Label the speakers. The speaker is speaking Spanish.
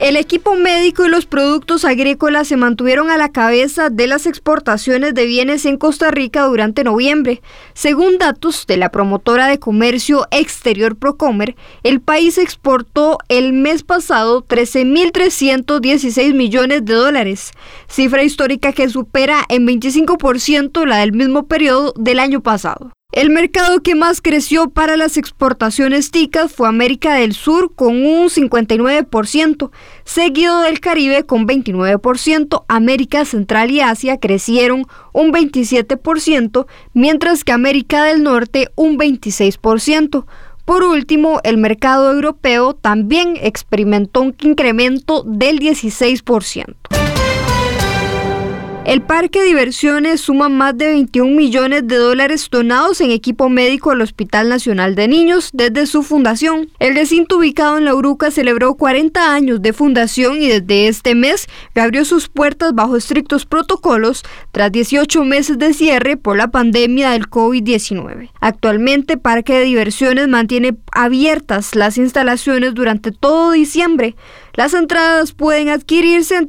Speaker 1: El equipo médico y los productos agrícolas se mantuvieron a la cabeza de las exportaciones de bienes en Costa Rica durante noviembre. Según datos de la promotora de comercio exterior Procomer, el país exportó el mes pasado 13.316 millones de dólares, cifra histórica que supera en 25% la del mismo periodo del año pasado. El mercado que más creció para las exportaciones ticas fue América del Sur con un 59%, seguido del Caribe con 29%, América Central y Asia crecieron un 27%, mientras que América del Norte un 26%. Por último, el mercado europeo también experimentó un incremento del 16%. El parque de diversiones suma más de 21 millones de dólares donados en equipo médico al Hospital Nacional de Niños desde su fundación. El recinto ubicado en La Uruca celebró 40 años de fundación y desde este mes abrió sus puertas bajo estrictos protocolos tras 18 meses de cierre por la pandemia del COVID-19. Actualmente, Parque de Diversiones mantiene abiertas las instalaciones durante todo diciembre. Las entradas pueden adquirirse en